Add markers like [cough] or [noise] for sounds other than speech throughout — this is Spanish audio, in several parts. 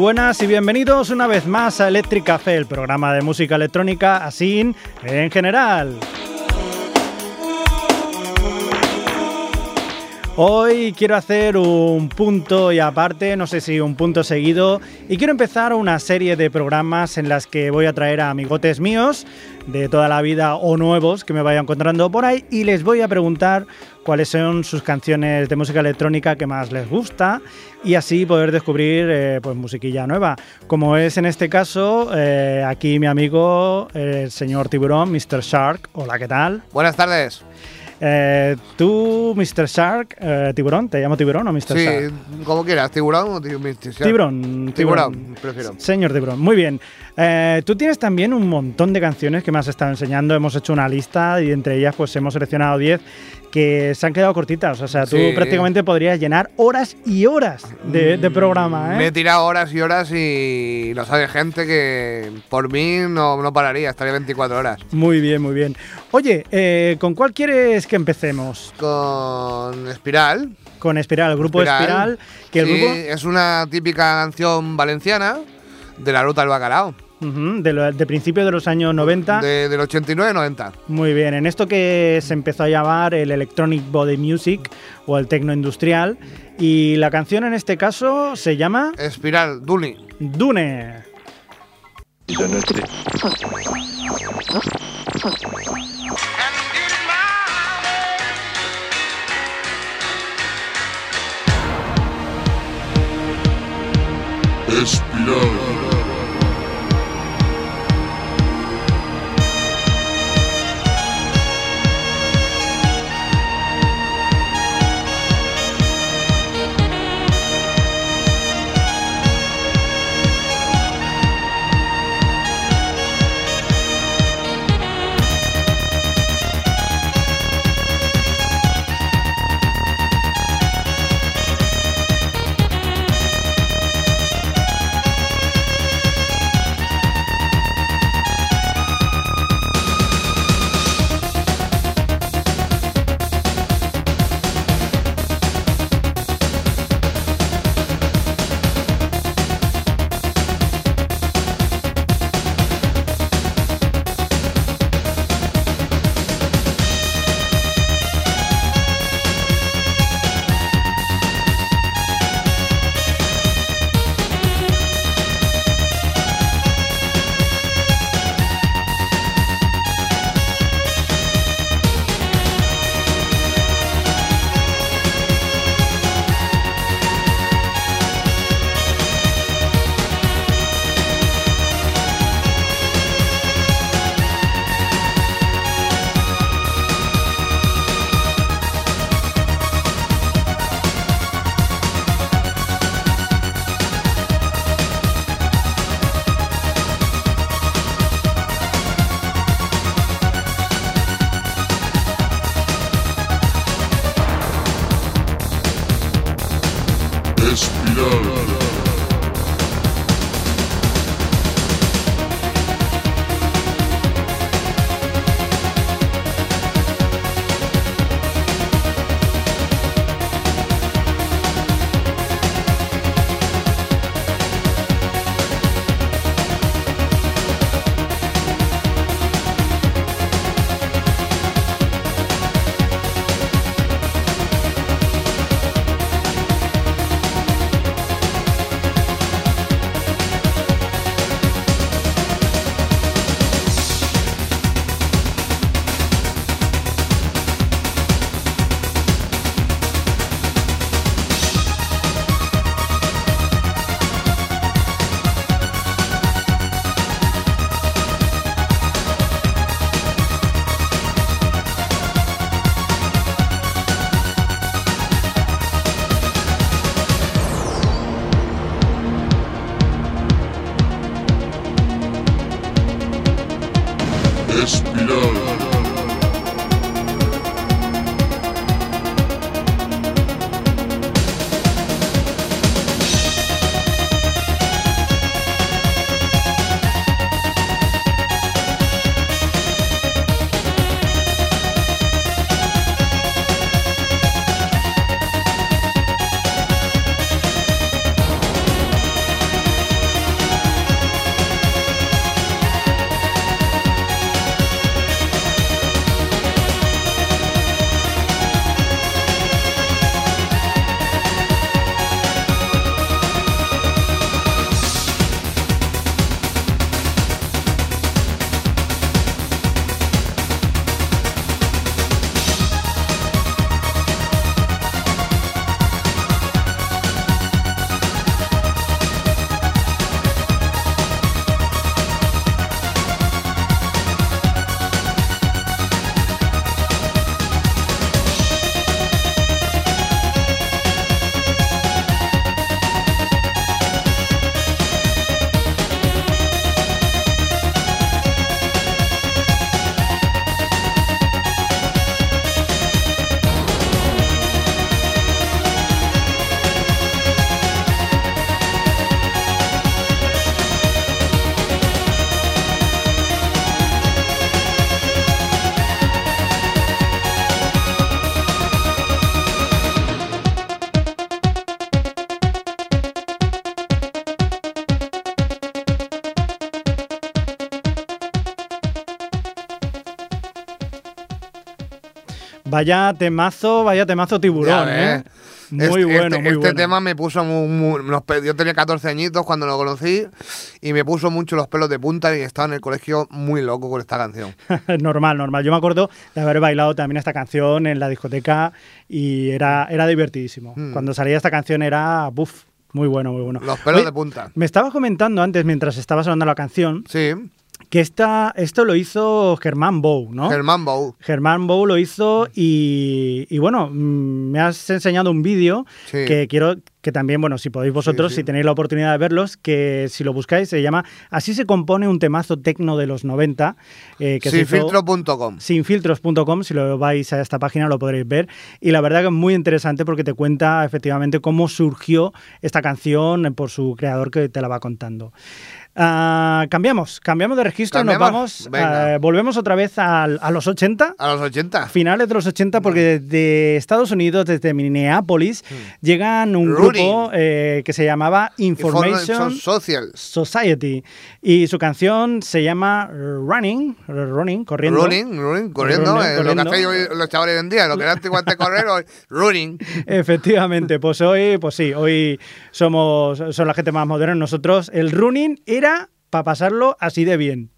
Buenas y bienvenidos una vez más a Electric Café, el programa de música electrónica así en general. Hoy quiero hacer un punto y aparte, no sé si un punto seguido, y quiero empezar una serie de programas en las que voy a traer a amigotes míos de toda la vida o nuevos que me vaya encontrando por ahí y les voy a preguntar cuáles son sus canciones de música electrónica que más les gusta y así poder descubrir eh, pues musiquilla nueva. Como es en este caso, eh, aquí mi amigo, el señor Tiburón, Mr. Shark. Hola, ¿qué tal? Buenas tardes. Eh, tú, Mr. Shark, eh, tiburón, ¿te llamo tiburón o Mr. Sí, Shark? como quieras, tiburón o Mr. Shark? Tiburón, Tiburón, prefiero. Señor tiburón, muy bien. Eh, tú tienes también un montón de canciones que me has estado enseñando. Hemos hecho una lista y entre ellas pues hemos seleccionado 10 que se han quedado cortitas. O sea, tú Sí. prácticamente podrías llenar horas y horas de, de programa, Me he ¿eh? tirado horas y horas y lo sabe gente que por mí no, no pararía, estaría 24 horas. Muy bien, muy bien. Oye, eh, ¿con cuál quieres que empecemos? Con Espiral. Con Espiral, el grupo Espiral, que el Sí, grupo es una típica canción valenciana de la ruta del bacalao. De, lo- de principios de los años 90. De- del 89-90. Muy bien, en esto que se empezó a llamar el Electronic Body Music o el tecno industrial. Y la canción en este caso se llama Espiral. Dune. Espiral. Espiral. Vaya temazo, vaya temazo tiburón, ¿eh? Muy este, bueno, este, muy este bueno. tema me puso muy, muy- los pe- Yo tenía 14 añitos cuando lo conocí y me puso mucho los pelos de punta y estaba en el colegio muy loco con esta canción. [laughs] normal, normal. Yo me acuerdo de haber bailado también esta canción en la discoteca y era, era divertidísimo. Mm. Cuando salía esta canción era, buf, muy bueno, muy bueno. Los pelos Oye, de punta. Me estabas comentando antes, mientras estaba sonando la canción, Sí, que esta, esto lo hizo Germán Bou, ¿no? Germán Bou. Germán Bou lo hizo y, y bueno, mm, me has enseñado un vídeo Sí. que quiero que también, bueno, si podéis vosotros, Sí, sí. si tenéis la oportunidad de verlos, que si lo buscáis se llama Así se compone un temazo tecno de los 90. eh, que Sinfiltro.com. sinfiltros.com, si lo vais a esta página lo podréis ver. Y la verdad que es muy interesante porque te cuenta efectivamente cómo surgió esta canción por su creador que te la va contando. Ah, cambiamos, cambiamos de registro, nos vamos, eh, volvemos otra vez a los 80. A los 80. Finales de los 80, porque desde Estados Unidos, desde Minneapolis, llegan un Rudy. grupo eh, que se llamaba Information Social. Society. Y su canción se llama Running, Running, corriendo. Running, running, corriendo. Running, eh, Lo que hoy los chavales hoy en día, lo que era antiguamente correr, hoy running. [laughs] Efectivamente, pues hoy, pues sí, hoy somos son la gente más moderna. Nosotros, el running para pasarlo así de bien.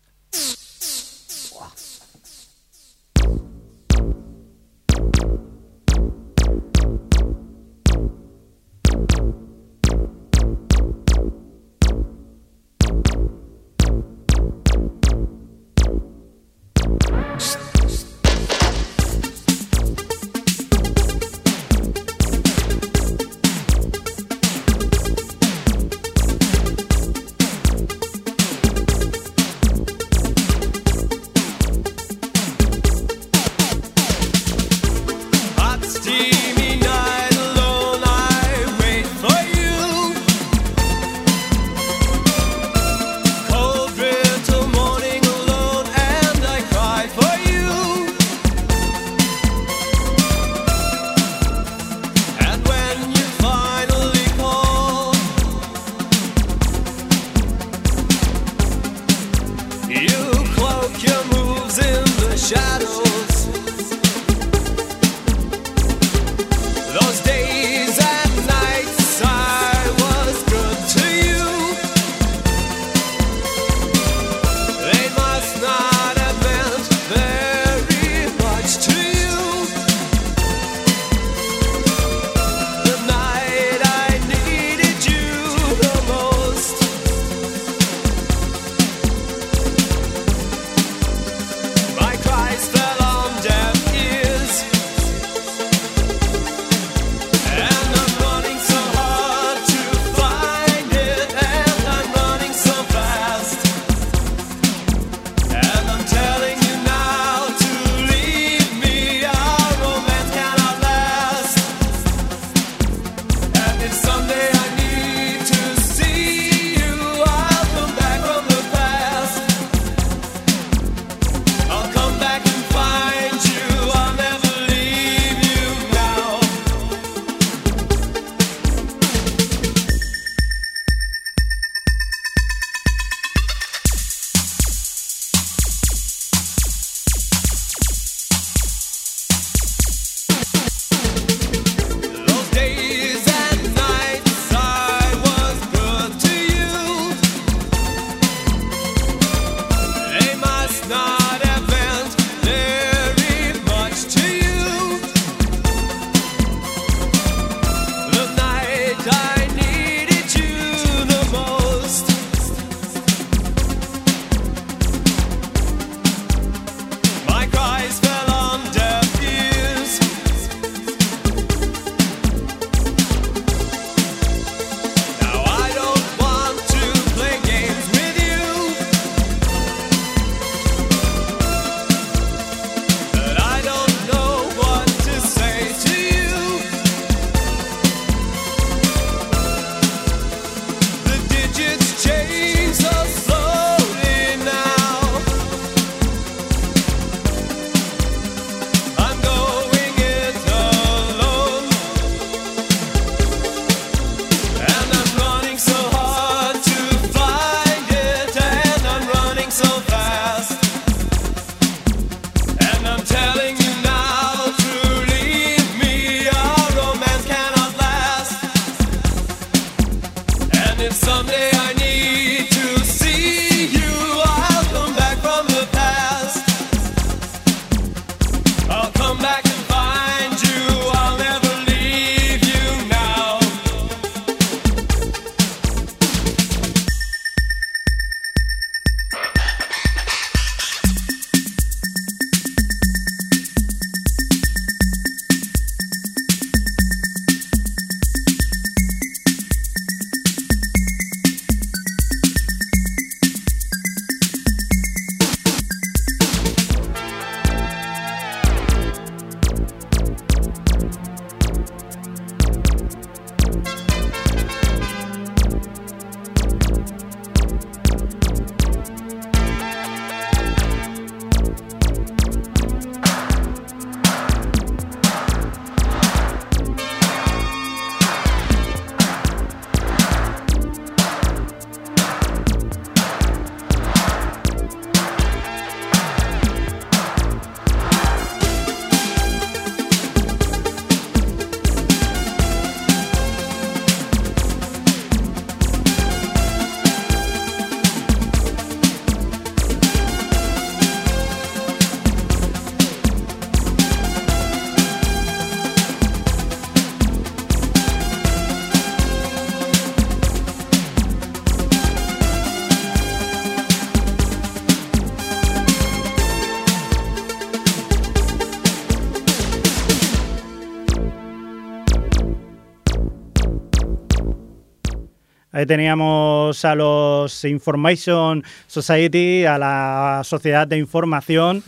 Teníamos a los Information Society, a la Sociedad de Información.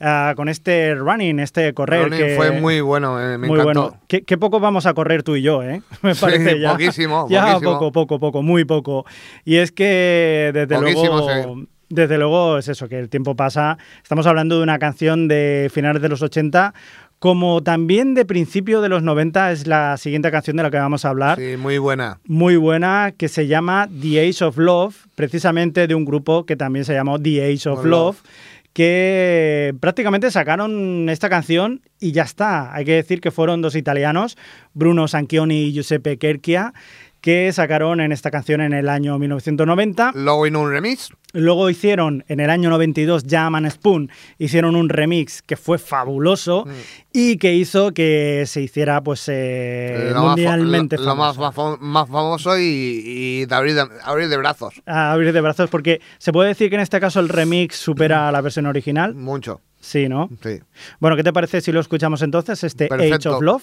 Uh, con este running, este correr. Running que fue muy bueno, eh, me muy encantó. bueno. Qué, qué poco vamos a correr tú y yo, ¿eh? [laughs] Me Sí, parece ya. poquísimo, Ya poquísimo. poco, poco, poco, muy poco. Y es que desde Poquísimo, luego. sí. Desde luego es eso, que el tiempo pasa. Estamos hablando de una canción de finales de los 80, como también de principio de los 90 es la siguiente canción de la que vamos a hablar Sí, muy buena. muy buena que se llama The Age of Love, precisamente de un grupo que también se llamó The Age of Love, Love. que prácticamente sacaron esta canción y ya está. Hay que decir que fueron dos italianos, Bruno Sanchioni y Giuseppe Kerchia, que sacaron en esta canción en el año 1990. Luego vino un remix. Luego hicieron en el año 92 Jam and Spoon, hicieron un remix que fue fabuloso Mm. y que hizo que se hiciera pues eh, lo más mundialmente lo, lo más, más famoso y, y de, abrir de, abrir de brazos. a abrir de brazos, porque se puede decir que en este caso el remix supera a la versión original. Mucho. Sí, ¿no? Sí. Bueno, ¿qué te parece si lo escuchamos entonces, este Age Perfecto. of Love?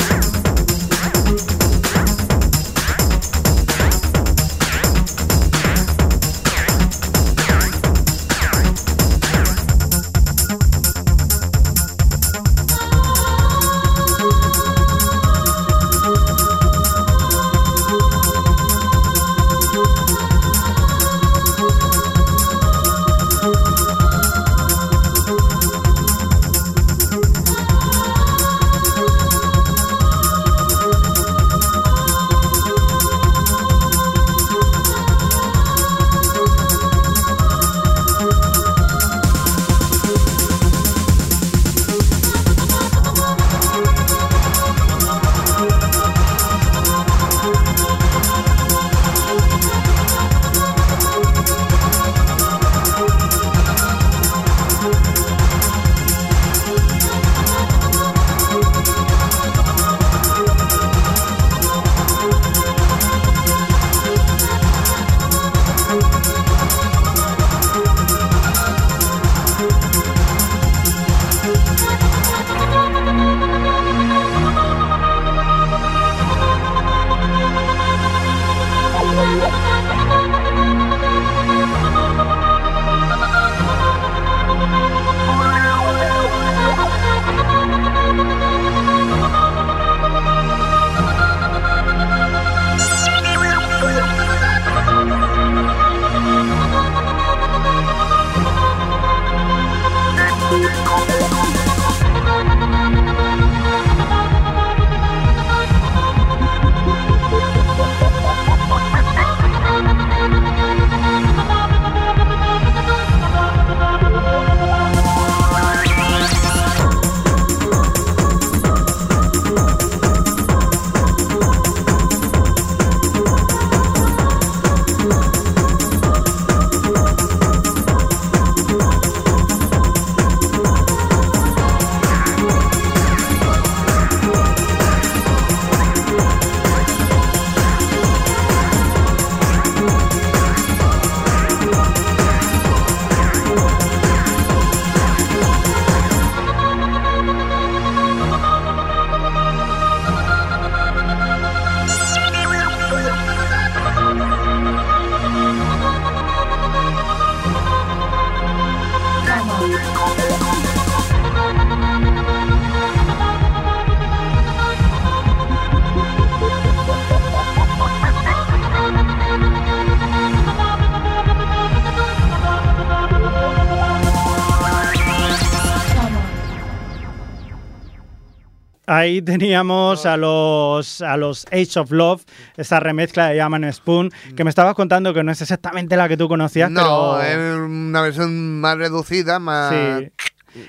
Ahí teníamos a los, a los Age of Love, esa remezcla de Yaman Spoon, que me estabas contando que no es exactamente la que tú conocías, No, pero... es una versión más reducida, más... Sí.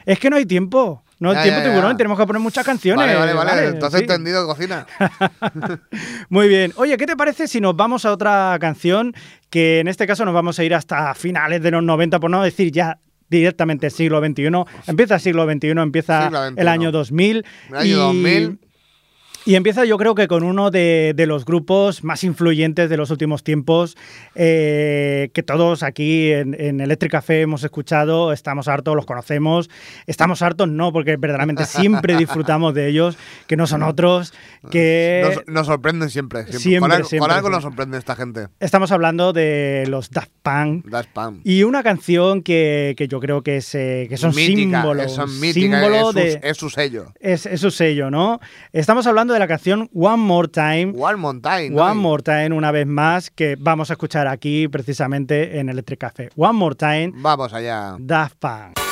Es que no hay tiempo. No hay Ya, tiempo, ya, ya. tiburón. Tenemos que poner muchas canciones. Vale, vale, vale. Entonces sí. entendido cocina. [laughs] Muy bien. Oye, ¿qué te parece si nos vamos a otra canción? Que en este caso nos vamos a ir hasta finales de los 90, por no decir ya directamente siglo XXI. Empieza siglo XXI, empieza Siglo XXI. el año 2000. El año y, 2000. Y empieza yo creo que con uno de, de los grupos más influyentes de los últimos tiempos, eh, que todos aquí en, en Electric Café hemos escuchado, estamos hartos, los conocemos, estamos hartos no, porque verdaderamente siempre [laughs] disfrutamos de ellos, que no son otros, que... Nos, nos sorprenden siempre. Siempre, Siempre, con, algo, siempre, con algo sí. nos sorprende esta gente. Estamos hablando de los Daft Punk. Da spam. Y una canción que, que yo creo que es, eh, que son mítica, símbolos. Son míticas, símbolo es, su, de, es su sello. es, es su sello, ¿no? Estamos hablando de la canción One More Time. One Mountain. ¿no? One More Time, una vez más, que vamos a escuchar aquí precisamente en Electric Café. One More Time, Vamos allá. Daft Punk.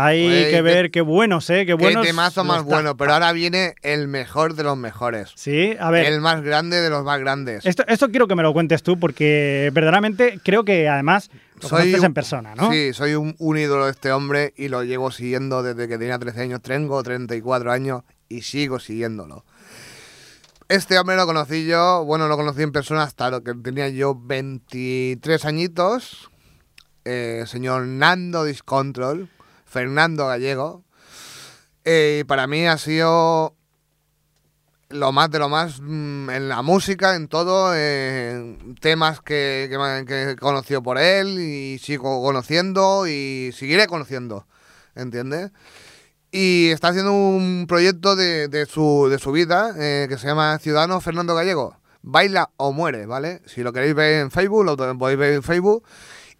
Hay Güey, que ver qué- qué buenos, ¿eh? Qué Qué buenos. temazo más bueno, pero ahora viene el mejor de los mejores. Sí, a ver. El más grande de los más grandes. Esto, esto quiero que me lo cuentes tú porque verdaderamente creo que además lo conoces un- en persona, ¿no? Sí, soy un, un ídolo de este hombre y lo llevo siguiendo desde que tenía 13 años. Tengo 34 años y sigo siguiéndolo. Este hombre lo conocí yo, bueno, lo conocí en persona hasta lo que tenía yo 23 añitos. Eh, señor Nando Discontrol, Fernando Gallego. Eh, para mí ha sido lo más de lo más mm, en la música, en todo, temas que, que, que por él y sigo conociendo y seguiré conociendo, ¿entiendes? Y está haciendo un proyecto de, de su, de su vida eh, que se llama Ciudadano Fernando Gallego. Baila o muere, ¿vale? Si lo queréis ver en Facebook, lo podéis ver en Facebook.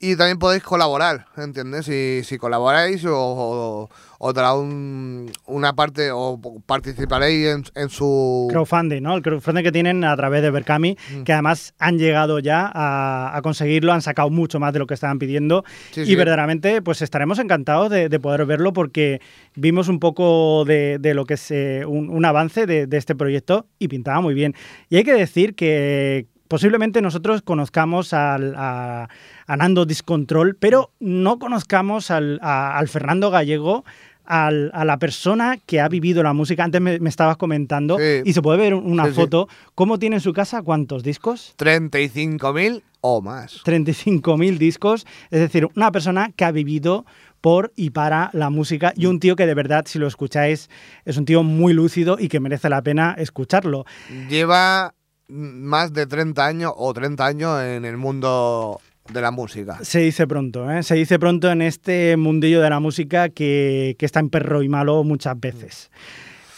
Y también podéis colaborar, ¿entiendes? Si, si colaboráis o, o, o dará un- una parte o participaréis en, en su... Crowdfunding, ¿no? El crowdfunding que tienen a través de Berkami, Mm. que además han llegado ya a, a conseguirlo, han sacado mucho más de lo que estaban pidiendo Sí, y sí. verdaderamente pues estaremos encantados de, de poder verlo porque vimos un poco de, de lo que es eh, un, un avance de, de este proyecto y pintaba muy bien. Y hay que decir que posiblemente nosotros conozcamos al, a, a Nando Discontrol, pero no conozcamos al, a- al Fernando Gallego. al- a la persona que ha vivido la música, antes me, me estabas comentando, Sí. y se puede ver una Sí, sí. foto, ¿cómo tiene en su casa cuántos discos? 35.000 o más. 35.000 discos, es decir, una persona que ha vivido por y para la música y un tío que de verdad, si lo escucháis, es un tío muy lúcido y que merece la pena escucharlo. Lleva más de 30 años o 30 años en el mundo de la música. Se dice pronto, ¿eh? se dice pronto en este mundillo de la música que, que está en perro y malo muchas veces.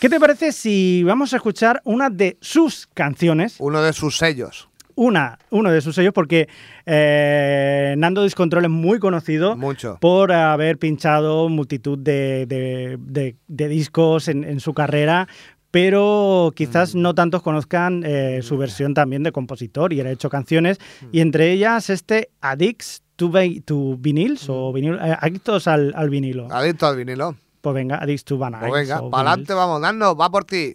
¿Qué te parece si vamos a escuchar una de sus canciones? Uno de sus sellos. Una, uno de sus sellos, porque eh, Nando Discontrol es muy conocido Mucho. por haber pinchado multitud de, de- de- de discos en, en su carrera, pero quizás Mm. no tantos conozcan eh, su versión también de compositor y él ha hecho canciones, Mm. y entre ellas este Addicts to, to Vinyls Mm. o vinil, eh, Adictos al, al vinilo. Adicto al vinilo. Pues venga, Addicts to Vinyls. Pues venga, para adelante vamos, dando, va por ti.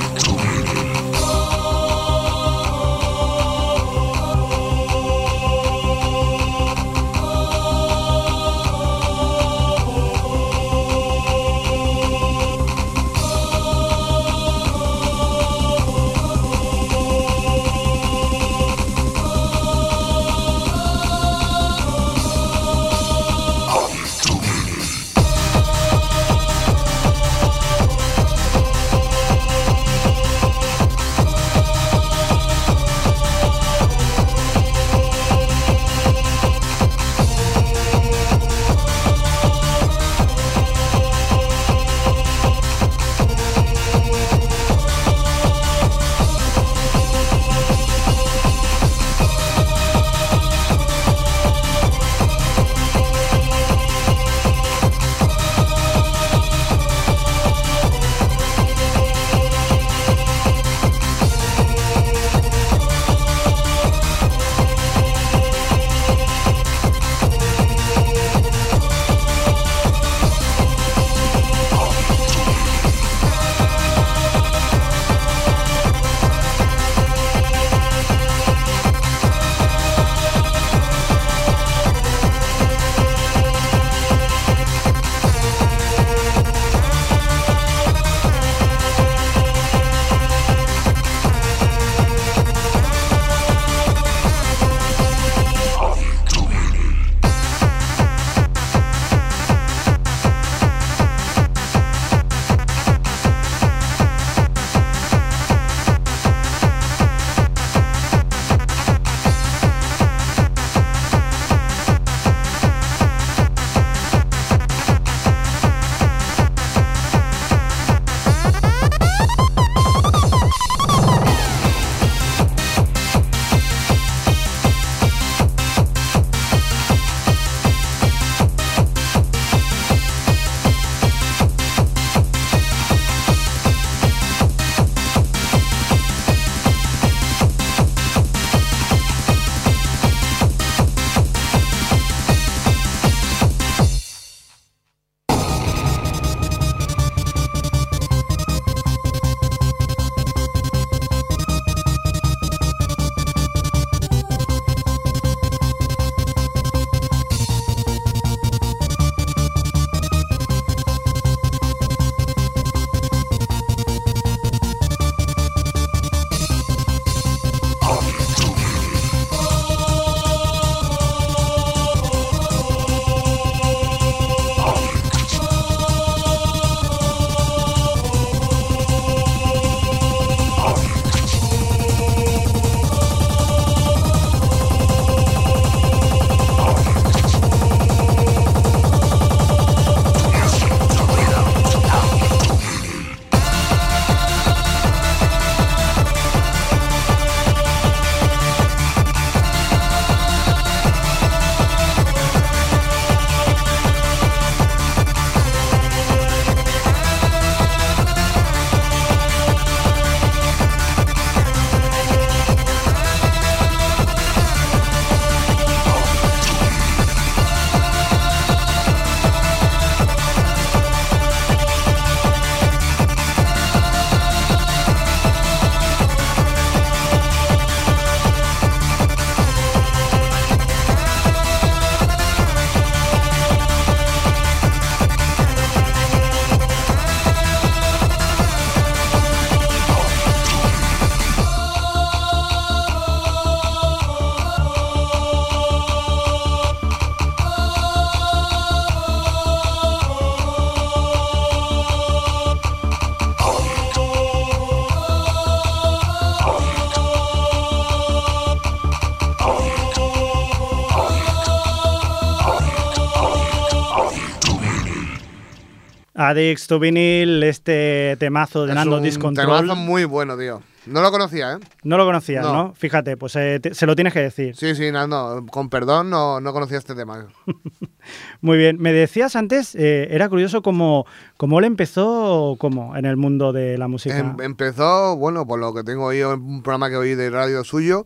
To Vinyl, este temazo de Es Nando un Discontrol. temazo muy bueno, tío. No lo conocía, ¿eh? No lo conocías, ¿no? No. Fíjate, pues eh, te- se lo tienes que decir. Sí, sí, Nando, con perdón, no, no conocía este tema. [laughs] Muy bien. Me decías antes, eh, era curioso cómo, cómo él empezó como en el mundo de la música. Em- empezó, bueno, por lo que tengo oído en un programa que oí de radio suyo,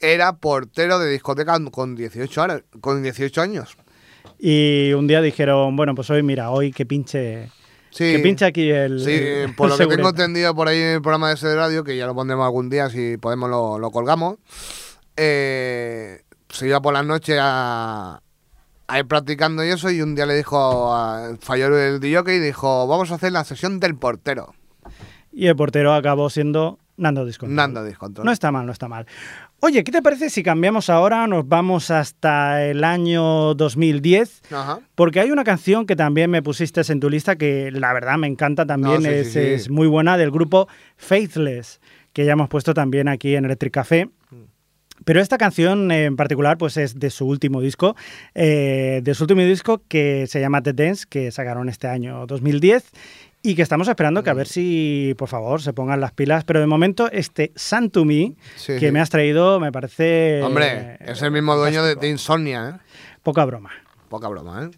era portero de discoteca con 18 años. Con 18 años. Y un día dijeron, bueno, pues hoy, mira, hoy que pinche Sí. Que pincha aquí el. Sí, el- por el lo que tengo entendido por ahí en el programa ese de radio, que ya lo pondremos algún día, si podemos lo, lo colgamos, eh, se iba por las noches a, a ir practicando y eso, y un día le dijo, a- falló el DJ y dijo, vamos a hacer la sesión del portero, Y el portero acabó siendo Nando Discontrol. Nando Discontrol. No está mal, no está mal. Oye, ¿qué te parece si cambiamos ahora? Nos vamos hasta el año 2010. Ajá. Porque hay una canción que también me pusiste en tu lista que la verdad me encanta también, No, sí, sí, es, sí. es muy buena, del grupo Faithless, que ya hemos puesto también aquí en Electric Café. Pero esta canción en particular pues es de su último disco, eh, de su último disco que se llama The Dance, que sacaron este año 2010 y que estamos esperando que a ver si, por favor, se pongan las pilas. Pero de momento este Me Sí, que sí. me has traído me parece... Hombre, es el mismo dueño de, de Insomnia, ¿eh? Poca broma. Poca broma, ¿eh?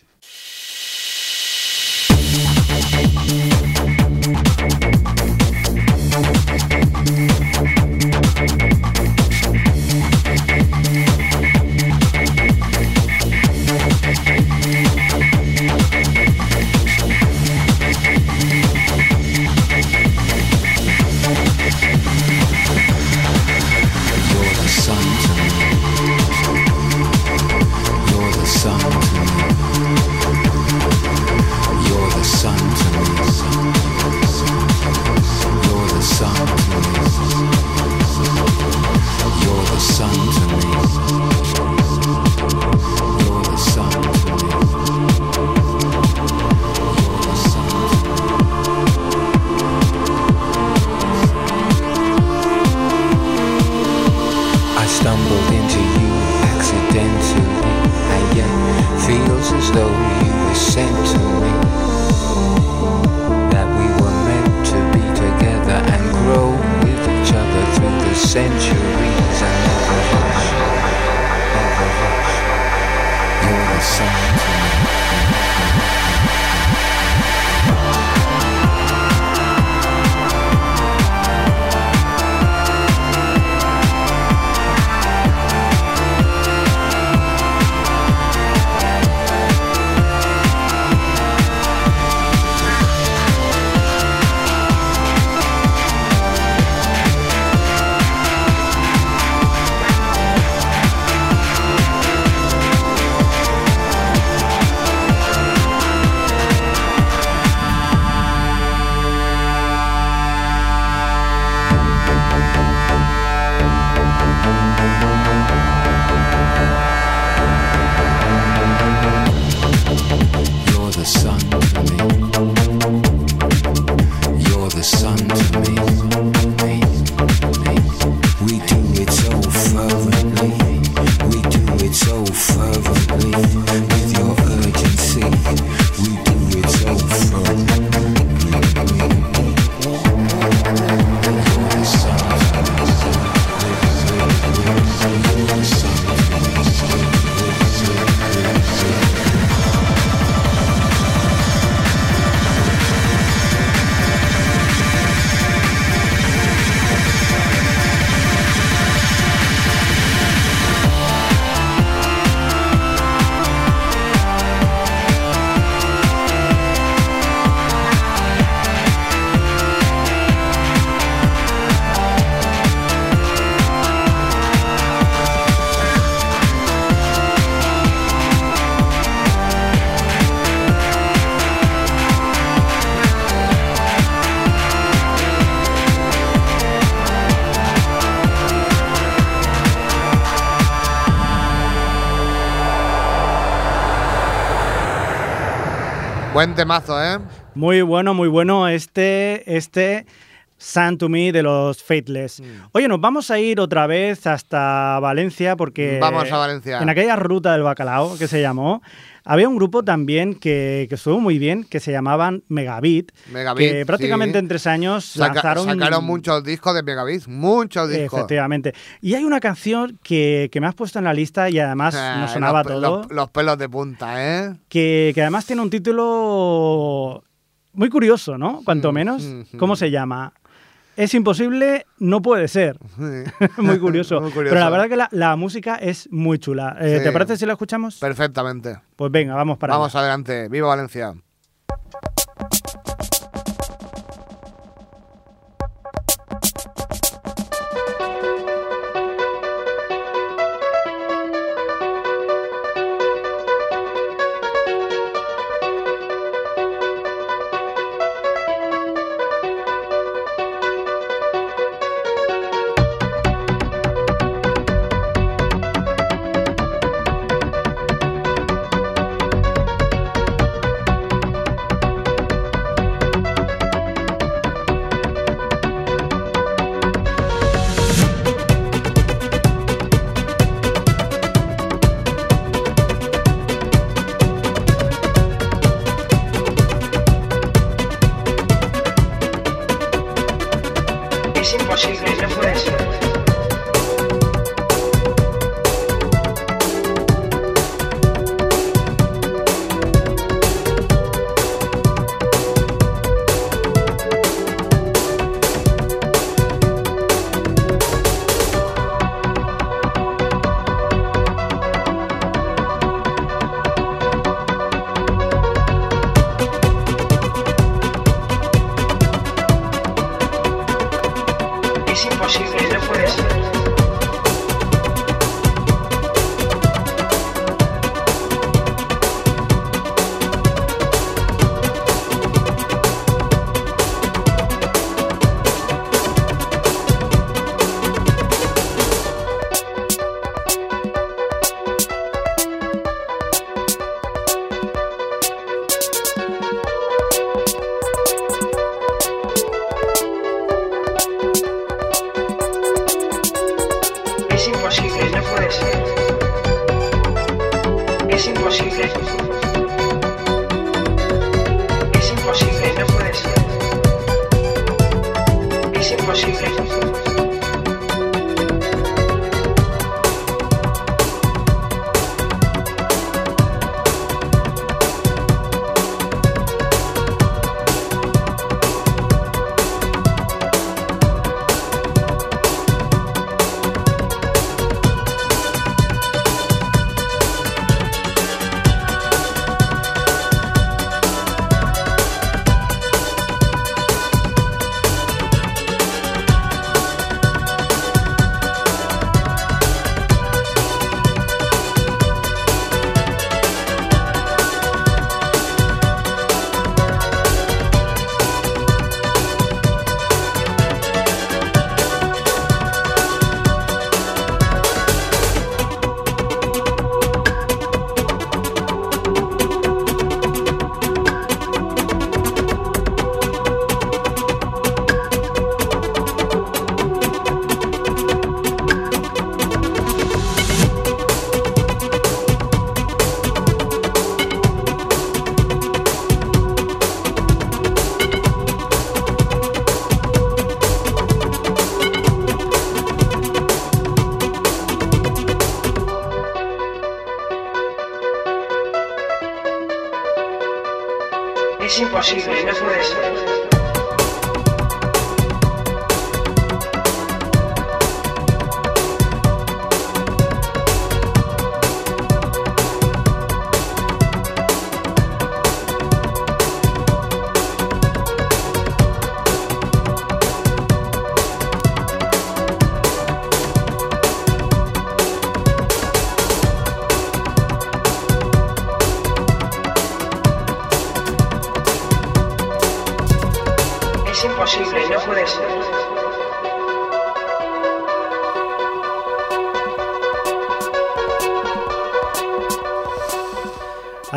it's so far away ¿eh? Muy bueno, muy bueno este, este Sun to Me de los Faithless. Mm. Oye, nos vamos a ir otra vez hasta Valencia porque... Vamos a Valencia. En aquella ruta del bacalao que se llamó, había un grupo también que, que estuvo muy bien, que se llamaban Megabit, Megabit, que prácticamente sí. en tres años Saca- lanzaron... sacaron muchos discos de Megabit, muchos discos. Efectivamente. Y hay una canción que, que me has puesto en la lista y además Eh, nos sonaba los, todo, Los, los pelos de punta, ¿eh? que, que además tiene un título muy curioso, ¿no? Cuanto Mm, menos. mm, ¿Cómo se llama? Es imposible, no puede ser. [laughs] muy curioso. Muy Pero la verdad que la, la música es muy chula. Eh, Sí. ¿Te parece si la escuchamos? Perfectamente. Pues venga, vamos para Vamos allá. adelante. Viva Valencia.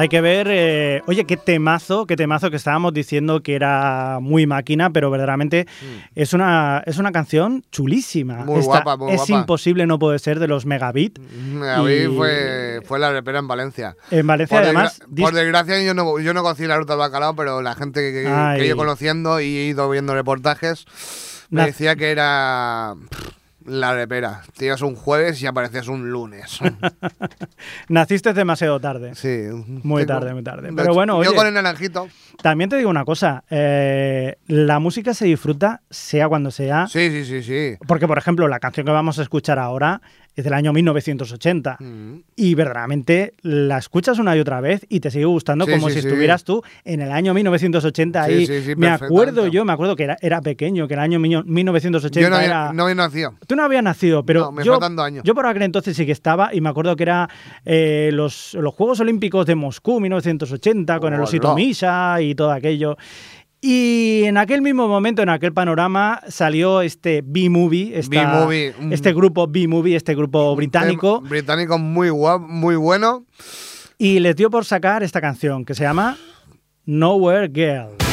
Hay que ver, eh, oye, qué temazo, qué temazo que estábamos diciendo que era muy máquina, pero verdaderamente es, una, es una canción chulísima. Mm. Muy guapa, muy es guapa. imposible no poder ser de los megabit. A mí Y- fue, fue la repera en Valencia. En Valencia, Por, además, por desgracia, yo no, yo no conocí la ruta del bacalao, pero la gente que, que- ido conociendo y he ido viendo reportajes me decía que era pff, la repera. Te ibas un jueves y aparecías un lunes. [laughs] naciste demasiado tarde. sí. Muy Tengo- tarde, muy tarde. de Pero hecho, bueno, Yo oye. con el naranjito. También te digo una cosa, eh, la música se disfruta sea cuando sea, Sí, sí, sí, sí. porque por ejemplo la canción que vamos a escuchar ahora es del año 1980 Mm. y verdaderamente la escuchas una y otra vez y te sigue gustando Sí, como sí, si sí. estuvieras tú en el año 1980 Sí, ahí. sí, sí, me acuerdo yo, me acuerdo que era, era pequeño, que el año miño- 1980 Yo no había, era... no había nacido. Tú no habías nacido, pero No, me yo, faltan dos años. yo por aquel entonces sí que estaba y me acuerdo que era eh, los, los Juegos Olímpicos de Moscú 1980 con el osito Misha y todo aquello. Y en aquel mismo momento, en aquel panorama, salió este B-Movie, este grupo B-Movie, este grupo británico, Británico muy guapo, muy bueno. y les dio por sacar esta canción que se llama Nowhere Girl.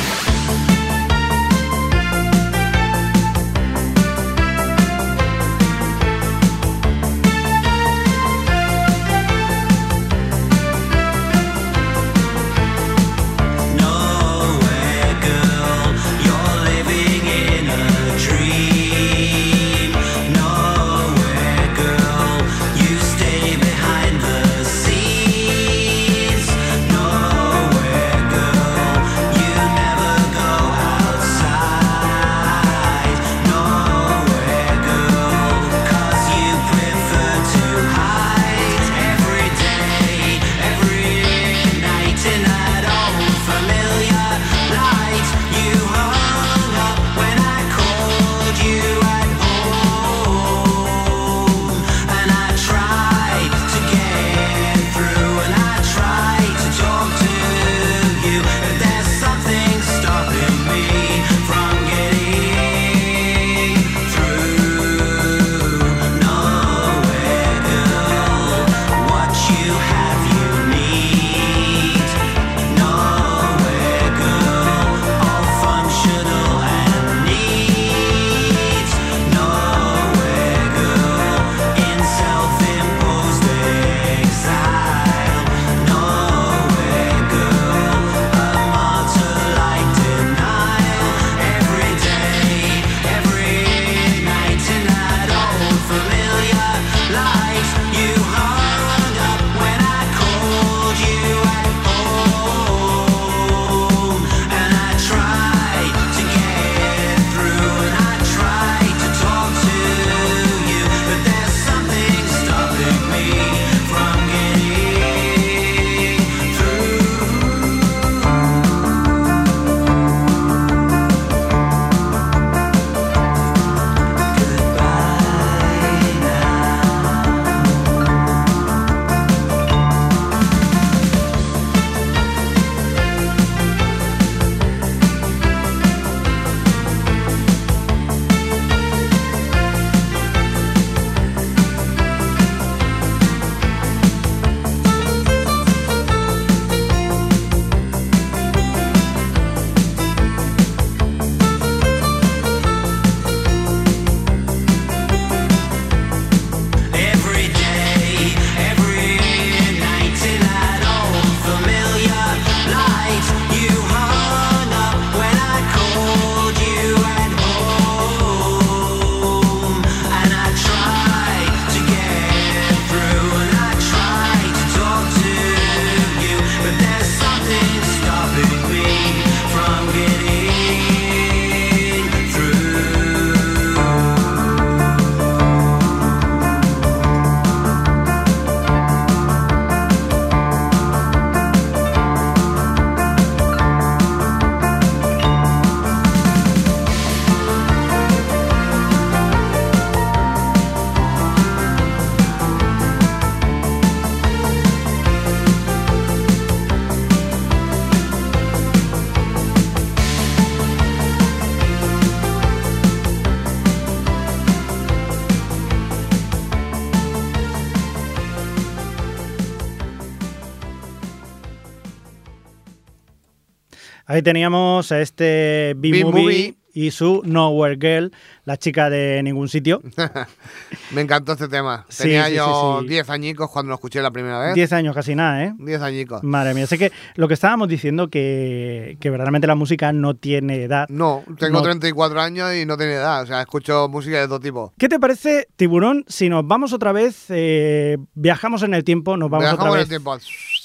Ahí teníamos a este B-Movie y su Nowhere Girl, la chica de ningún sitio. [laughs] Me encantó este tema. Sí, Tenía sí, yo sí, sí. 10 añicos cuando lo escuché la primera vez. 10 años casi nada, ¿eh? 10 añicos. Madre mía, sé que lo que estábamos diciendo que, que verdaderamente la música no tiene edad. No, tengo No. 34 años y no tengo edad. O sea, escucho música de todo tipo. ¿Qué te parece, Tiburón, si nos vamos otra vez, eh, viajamos en el tiempo, nos vamos Viajamos otra en vez el tiempo.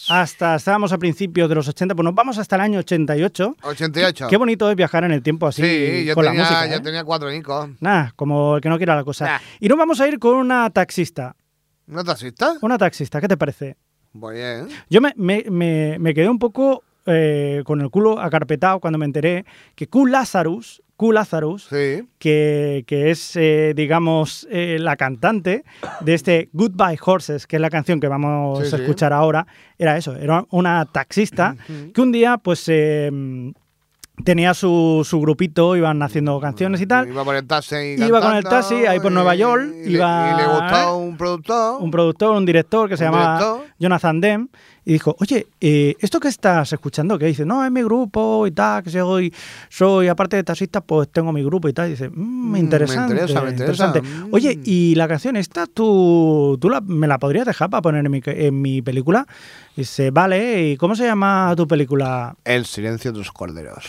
Hasta, estábamos a principios de los 80, pues nos vamos hasta el año 88. 88. Qué bonito es viajar en el tiempo así sí, yo con tenía, la música. yo ¿eh? tenía cuatro añicos. Nada, como el que no quiera la cosa. Nah. Y nos vamos a ir con una taxista. ¿No taxista? Una taxista, ¿qué te parece? Pues bien. Yo me, me- me- me quedé un poco eh, con el culo acarpetado cuando me enteré que Q Lazarus, Q Lazarus, Sí. que, que es, eh, digamos, eh, la cantante de este Goodbye Horses, que es la canción que vamos Sí, a sí. escuchar ahora, era eso, era una taxista que un día, pues, tenía su, su grupito, iban haciendo canciones y tal. Iba por el taxi. y Iba con el taxi ahí por y- Nueva York, Y, iba- le, y le gustó un productor. un productor, un director que se Un director. Jonathan Demme, y dijo, oye, eh, ¿esto que estás escuchando? Que dice, no, es mi grupo y tal, que soy, soy aparte de taxista, pues tengo mi grupo y tal. Y dice, "Mm, Mm, me interesante, interesa, me interesa. interesante. Oye, ¿y la canción esta tú, tú la- me la podrías dejar para poner en mi, en mi película? Y dice, vale, ¿y cómo se llama tu película? El silencio de los corderos.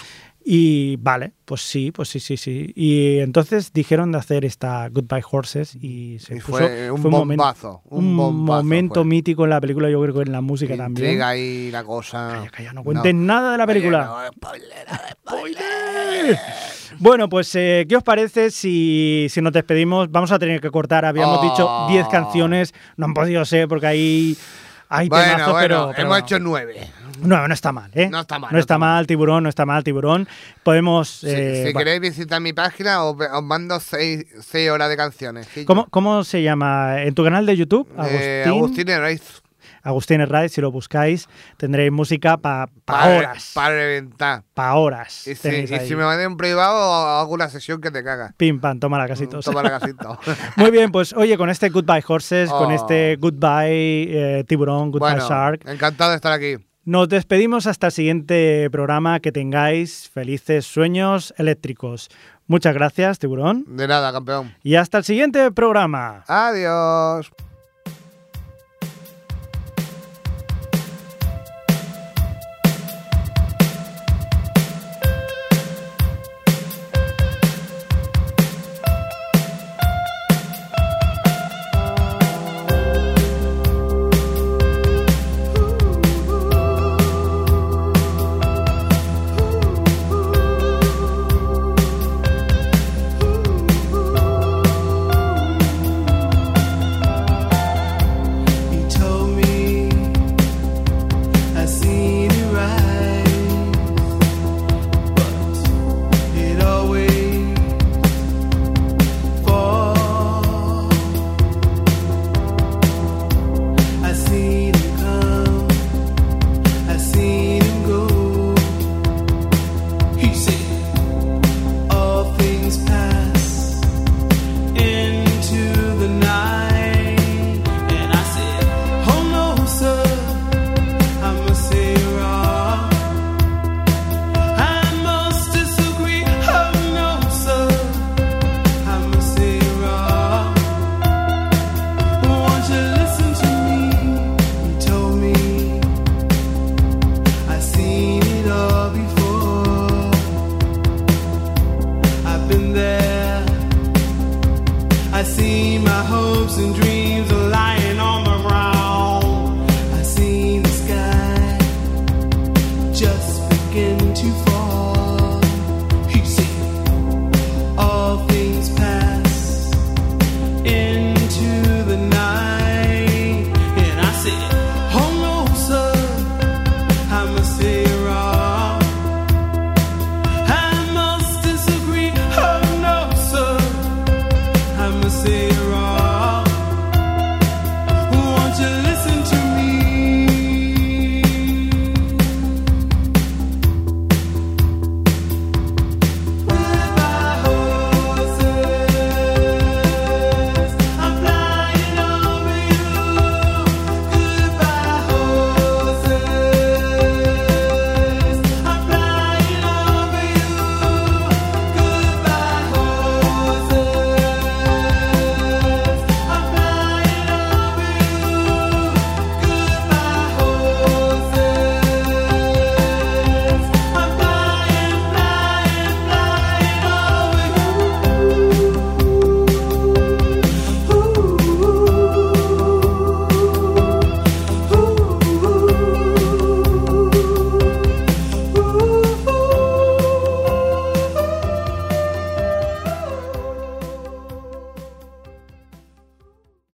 Y vale, pues sí, pues sí, sí, sí. Y entonces dijeron de hacer esta Goodbye Horses y se Y puso- fue un momento- bombazo, un un bombazo momento fue. mítico en la película, yo creo que en la música también. Intriga ahí la cosa. Calla, calla, no cuentes nada de la película. No, spoiler, spoiler. Bueno, pues, eh, ¿qué os parece si, si nos despedimos? Vamos a tener que cortar, habíamos Oh. dicho 10 canciones, no han podido ser porque ahí hay Bueno, temazos, bueno, pero, pero hemos hecho nueve. No, no está mal, ¿eh? No está mal, No no está está mal, tiburón, no está mal, tiburón. Podemos... Si, eh, si queréis visitar mi página, os, os mando seis, seis horas de canciones. ¿cómo, cómo se llama? En tu canal de YouTube, Eh, Agustín, Agustín Herraiz. Agustín Herraiz, si lo buscáis, tendréis música para horas. Para reventar. Para horas. Y si, y me mandan en privado, hago una sesión que te caga. Pim, pam, toma la casitos. Toma la casita. [laughs] Muy bien, pues oye, con este Goodbye Horses, con Oh. este Goodbye eh, Tiburón, Goodbye bueno, Shark, encantado de estar aquí. Nos despedimos hasta el siguiente programa. Que tengáis felices sueños eléctricos. Muchas gracias, Tiburón. De nada, campeón. Y hasta el siguiente programa. Adiós.